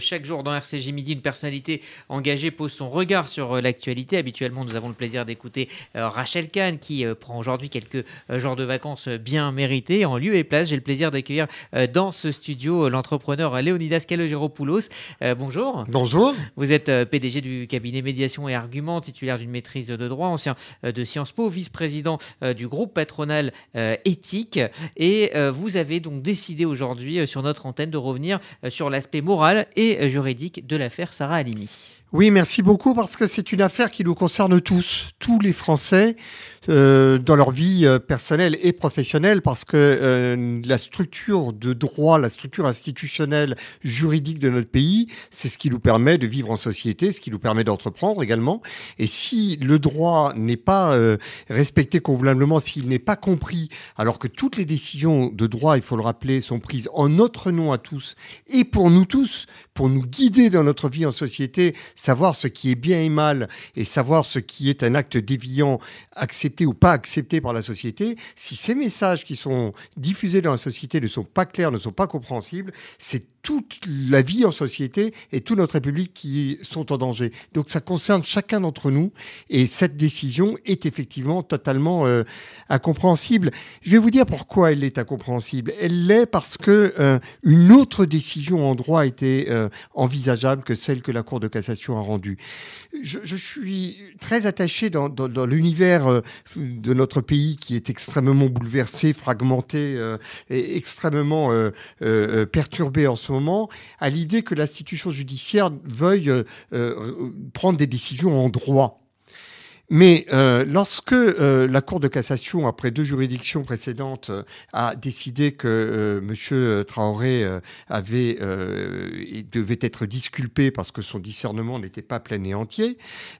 Chaque jour dans RCG Midi, une personnalité engagée pose son regard sur euh, l'actualité. Habituellement, nous avons le plaisir d'écouter euh, Rachel Kahn qui euh, prend aujourd'hui quelques jours de vacances bien méritées. En lieu et place, j'ai le plaisir d'accueillir dans ce studio l'entrepreneur Léonidas Kalogeropoulos. bonjour. Bonjour. Vous êtes PDG du cabinet Médiation et Arguments, titulaire d'une maîtrise de droit, ancien de Sciences Po, vice-président du groupe patronal éthique. Et vous avez donc décidé aujourd'hui sur notre antenne de revenir sur l'aspect moral et juridique de l'affaire Sarah Halimi. Oui, merci beaucoup parce que c'est une affaire qui nous concerne tous, tous les Français, euh, dans leur vie euh, personnelle et professionnelle, parce que euh, la structure de droit, la structure institutionnelle, juridique de notre pays, c'est ce qui nous permet de vivre en société, ce qui nous permet d'entreprendre également. Et si le droit n'est pas respecté convenablement, s'il n'est pas compris, alors que toutes les décisions de droit, il faut le rappeler, sont prises en notre nom à tous et pour nous tous, pour nous guider dans notre vie en société, savoir ce qui est bien et mal et savoir ce qui est un acte déviant accepté ou pas accepté par la société, si ces messages qui sont diffusés dans la société ne sont pas clairs, ne sont pas compréhensibles, c'est toute la vie en société et toute notre République qui sont en danger. Donc ça concerne chacun d'entre nous et cette décision est effectivement totalement euh, incompréhensible. Je vais vous dire pourquoi elle est incompréhensible. Elle l'est parce que euh, une autre décision en droit était euh, envisageable que celle que la Cour de cassation a rendue. Je, suis très attaché dans, l'univers de notre pays qui est extrêmement bouleversé, fragmenté et extrêmement perturbé en ce moment à l'idée que l'institution judiciaire veuille euh, euh, prendre des décisions en droit. Mais euh, lorsque la Cour de cassation, après deux juridictions précédentes, a décidé que M. Traoré devait être disculpé parce que son discernement n'était pas plein et entier,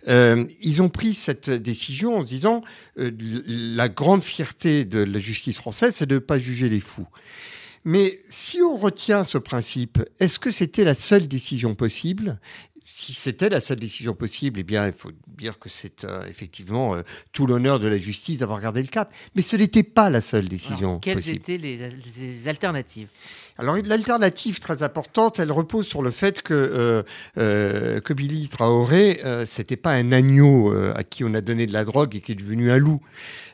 ils ont pris cette décision en se disant la grande fierté de la justice française, c'est de ne pas juger les fous. Mais si on retient ce principe, est-ce que c'était la seule décision possible? Si c'était la seule décision possible, eh bien, il faut dire que c'est euh, effectivement euh, tout l'honneur de la justice d'avoir gardé le cap. Mais ce n'était pas la seule décision quelles possible. Quelles étaient les, alternatives? Alors l'alternative très importante, elle repose sur le fait que euh, euh que Billy Traoré, euh, c'était pas un agneau à qui on a donné de la drogue et qui est devenu un loup.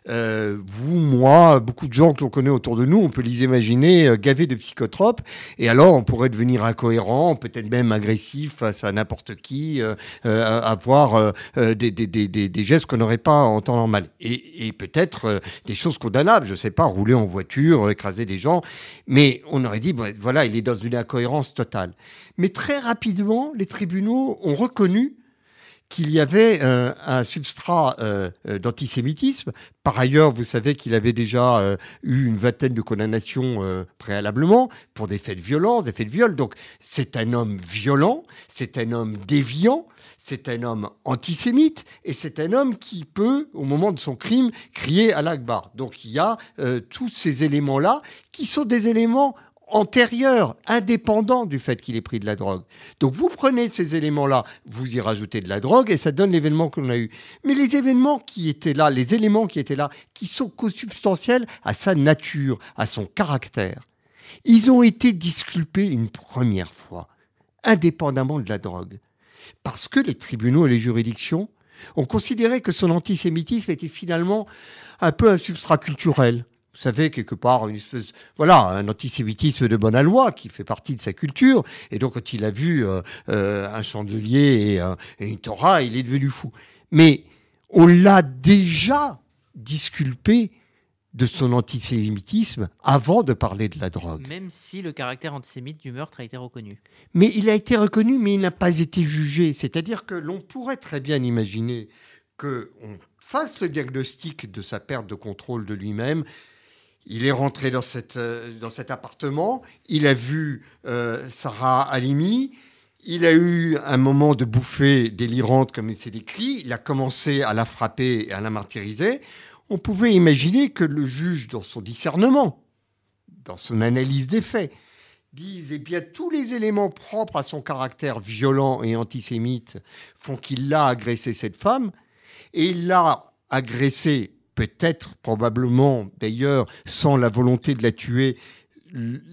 Euh, vous, moi, beaucoup de gens que l'on connaît autour de nous, on peut les imaginer euh, gavés de psychotropes, et alors on pourrait devenir incohérent, peut-être même agressif face à n'importe qui, euh, avoir des, gestes qu'on n'aurait pas en temps normal, et, et peut-être des choses condamnables, je sais pas, rouler en voiture, écraser des gens, mais on aurait dit, voilà, il est dans une incohérence totale. Mais très rapidement, les tribunaux ont reconnu qu'il y avait euh, un substrat euh, euh, d'antisémitisme. Par ailleurs, vous savez qu'il avait déjà eu une vingtaine de condamnations préalablement pour des faits de violence, des faits de viol. Donc c'est un homme violent, c'est un homme déviant, c'est un homme antisémite et c'est un homme qui peut, au moment de son crime, crier à l'Akbar. Donc il y a tous ces éléments-là qui sont des éléments antérieur, indépendant du fait qu'il ait pris de la drogue. Donc vous prenez ces éléments-là, vous y rajoutez de la drogue et ça donne l'événement que l'on a eu. Mais les événements qui étaient là, les éléments qui étaient là, qui sont consubstantiels à sa nature, à son caractère, ils ont été disculpés une première fois, indépendamment de la drogue. Parce que les tribunaux et les juridictions ont considéré que son antisémitisme était finalement un peu un substrat culturel vous savez, quelque part, une espèce, voilà, un antisémitisme de bonne loi qui fait partie de sa culture. Et donc, quand il a vu euh, euh, un chandelier et, et, une Torah, il est devenu fou. Mais on l'a déjà disculpé de son antisémitisme avant de parler de la drogue. Même si le caractère antisémite du meurtre a été reconnu. Mais il a été reconnu, mais il n'a pas été jugé. C'est-à-dire que l'on pourrait très bien imaginer qu'on fasse le diagnostic de sa perte de contrôle de lui-même, il est rentré dans, cette, euh, dans cet appartement, il a vu euh, Sarah Halimi, il a eu un moment de bouffée délirante, comme il s'est décrit, il a commencé à la frapper et à la martyriser. On pouvait imaginer que le juge, dans son discernement, dans son analyse des faits, dise, eh bien, tous les éléments propres à son caractère violent et antisémite font qu'il l'a agressé cette femme, et il l'a agressé peut-être, probablement d'ailleurs, sans la volonté de la tuer,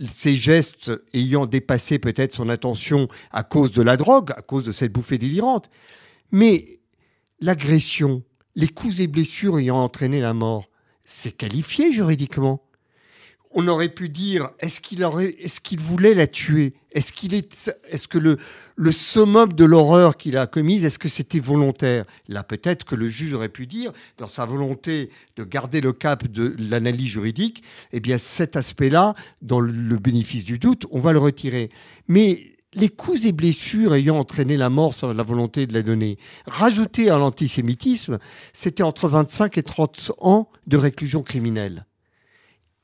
ces gestes ayant dépassé peut-être son intention à cause de la drogue, à cause de cette bouffée délirante. Mais l'agression, les coups et blessures ayant entraîné la mort, c'est qualifié juridiquement on aurait pu dire est-ce qu'il est-ce voulait la tuer? Est-ce est, est-ce que le, le summum de l'horreur qu'il a commise, est-ce que c'était volontaire? Là, peut-être que le juge aurait pu dire, dans sa volonté de garder le cap de l'analyse juridique, eh bien, cet aspect-là, dans le bénéfice du doute, on va le retirer. Mais les coups et blessures ayant entraîné la mort sans la volonté de la donner, rajouter à l'antisémitisme, c'était entre 25 et 30 ans de réclusion criminelle.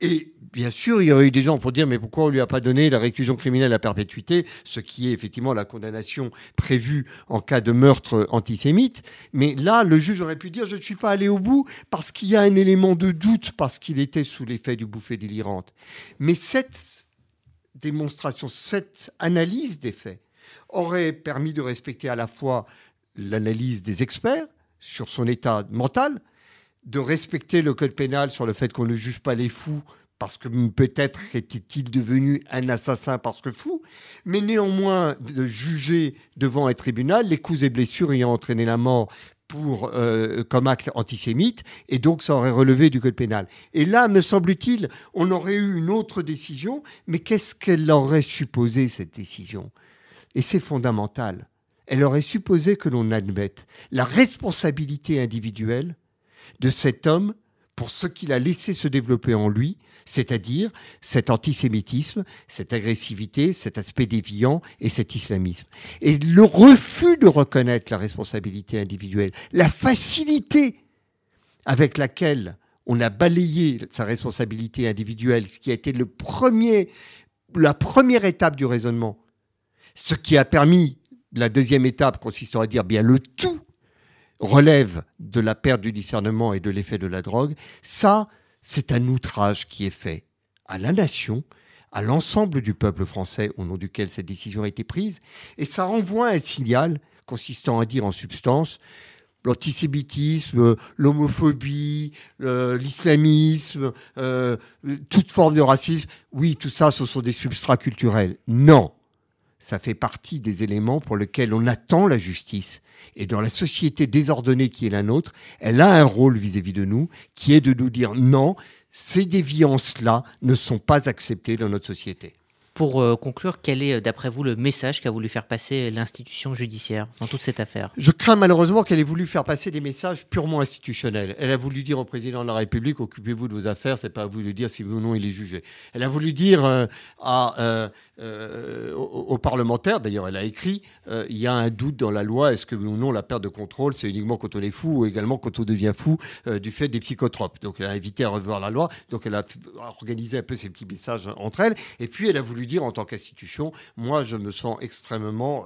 Et bien sûr, il y aurait eu des gens pour dire mais pourquoi on lui a pas donné la réclusion criminelle à perpétuité, ce qui est effectivement la condamnation prévue en cas de meurtre antisémite. Mais là, le juge aurait pu dire je ne suis pas allé au bout parce qu'il y a un élément de doute parce qu'il était sous l'effet du bouffée délirante. Mais cette démonstration, cette analyse des faits aurait permis de respecter à la fois l'analyse des experts sur son état mental, de respecter le code pénal sur le fait qu'on ne juge pas les fous parce que peut-être était-il devenu un assassin parce que fou, mais néanmoins de juger devant un tribunal les coups et blessures ayant entraîné la mort pour, euh, comme acte antisémite, et donc ça aurait relevé du code pénal. Et là, me semble-t-il, on aurait eu une autre décision, mais qu'est-ce qu'elle aurait supposé, cette décision? Et c'est fondamental. Elle aurait supposé que l'on admette la responsabilité individuelle de cet homme pour ce qu'il a laissé se développer en lui, c'est-à-dire cet antisémitisme, cette agressivité, cet aspect déviant et cet islamisme. Et le refus de reconnaître la responsabilité individuelle, la facilité avec laquelle on a balayé sa responsabilité individuelle, ce qui a été le premier, la première étape du raisonnement, ce qui a permis la deuxième étape consistant à dire bien le tout relève de la perte du discernement et de l'effet de la drogue, ça, c'est un outrage qui est fait à la nation, à l'ensemble du peuple français au nom duquel cette décision a été prise, et ça renvoie un signal consistant à dire en substance l'antisémitisme, l'homophobie, l'islamisme, euh, toute forme de racisme, oui, tout ça, ce sont des substrats culturels. Non, ça fait partie des éléments pour lesquels on attend la justice et dans la société désordonnée qui est la nôtre, elle a un rôle vis-à-vis de nous qui est de nous dire non, ces déviances-là ne sont pas acceptées dans notre société. Pour euh, conclure, quel est, d'après vous, le message qu'a voulu faire passer l'institution judiciaire dans toute cette affaire? Je crains malheureusement qu'elle ait voulu faire passer des messages purement institutionnels. Elle a voulu dire au président de la République occupez-vous de vos affaires, c'est pas à vous de dire si ou non il est jugé. Elle a voulu dire euh, euh, aux, parlementaires, d'ailleurs elle a écrit, il y a un doute dans la loi, est-ce que ou non la perte de contrôle, c'est uniquement quand on est fou ou également quand on devient fou du fait des psychotropes. Donc elle a invité à revoir la loi, donc elle a organisé un peu ces petits messages entre elles, et puis elle a voulu dire en tant qu'institution, moi je me sens extrêmement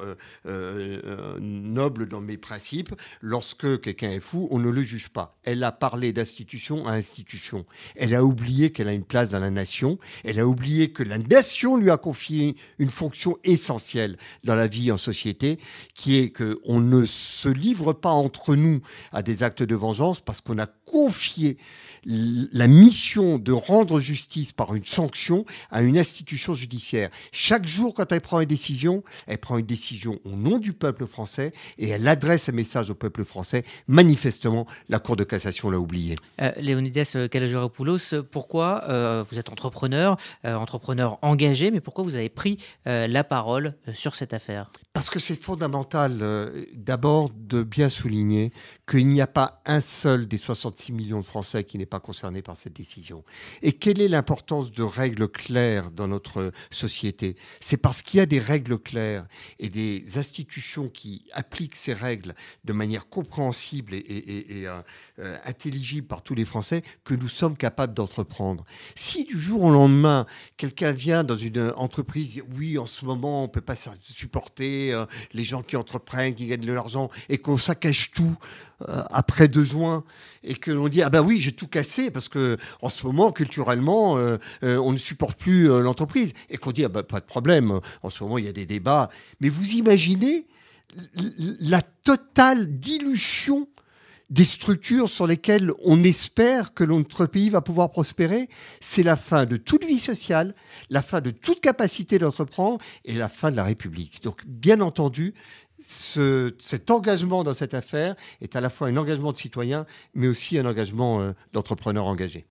noble dans mes principes, lorsque quelqu'un est fou, on ne le juge pas. Elle a parlé d'institution à institution. Elle a oublié qu'elle a une place dans la nation, elle a oublié que la nation lui a confié une fonction essentielle dans la vie en société, qui est qu'on ne se livre pas entre nous à des actes de vengeance parce qu'on a confié la mission de rendre justice par une sanction à une institution judiciaire. Chaque jour, quand elle prend une décision, elle prend une décision au nom du peuple français et elle adresse un message au peuple français. Manifestement, la Cour de cassation l'a oublié. Euh, Léonidas Kalageropoulos, pourquoi euh, vous êtes entrepreneur, euh, entrepreneur engagé, mais pourquoi vous avez pris euh, la parole sur cette affaire? Parce que c'est fondamental, d'abord, de bien souligner qu'il n'y a pas un seul des 66 millions de Français qui n'est pas concerné par cette décision. Et quelle est l'importance de règles claires dans notre société C'est parce qu'il y a des règles claires et des institutions qui appliquent ces règles de manière compréhensible et, euh, euh, intelligible par tous les Français que nous sommes capables d'entreprendre. Si du jour au lendemain, quelqu'un vient dans une entreprise, oui, en ce moment, on ne peut pas supporter euh, les gens qui entreprennent, qui gagnent de l'argent, et qu'on saccage tout, après deux juin et que l'on dit ah ben oui j'ai tout cassé parce que en ce moment culturellement on ne supporte plus l'entreprise et qu'on dit ah ben pas de problème en ce moment il y a des débats mais vous imaginez la totale dilution des structures sur lesquelles on espère que notre pays va pouvoir prospérer. C'est la fin de toute vie sociale, la fin de toute capacité d'entreprendre et la fin de la République. Donc, bien entendu, cet engagement dans cette affaire est à la fois un engagement de citoyen, mais aussi un engagement euh, d'entrepreneur engagé.